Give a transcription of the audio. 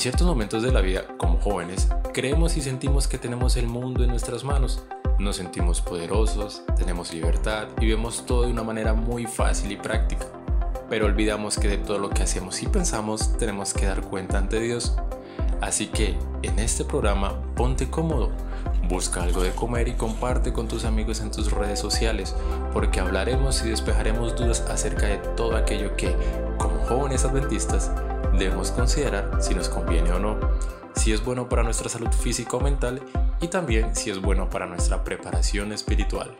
ciertos momentos de la vida, como jóvenes, creemos y sentimos que tenemos el mundo en nuestras manos. Nos sentimos poderosos, tenemos libertad y vemos todo de una manera muy fácil y práctica. Pero olvidamos que de todo lo que hacemos y pensamos tenemos que dar cuenta ante Dios. Así que en este programa ponte cómodo, busca algo de comer y comparte con tus amigos en tus redes sociales, porque hablaremos y despejaremos dudas acerca de todo aquello que, jóvenes adventistas, debemos considerar si nos conviene o no, si es bueno para nuestra salud física o mental y también si es bueno para nuestra preparación espiritual.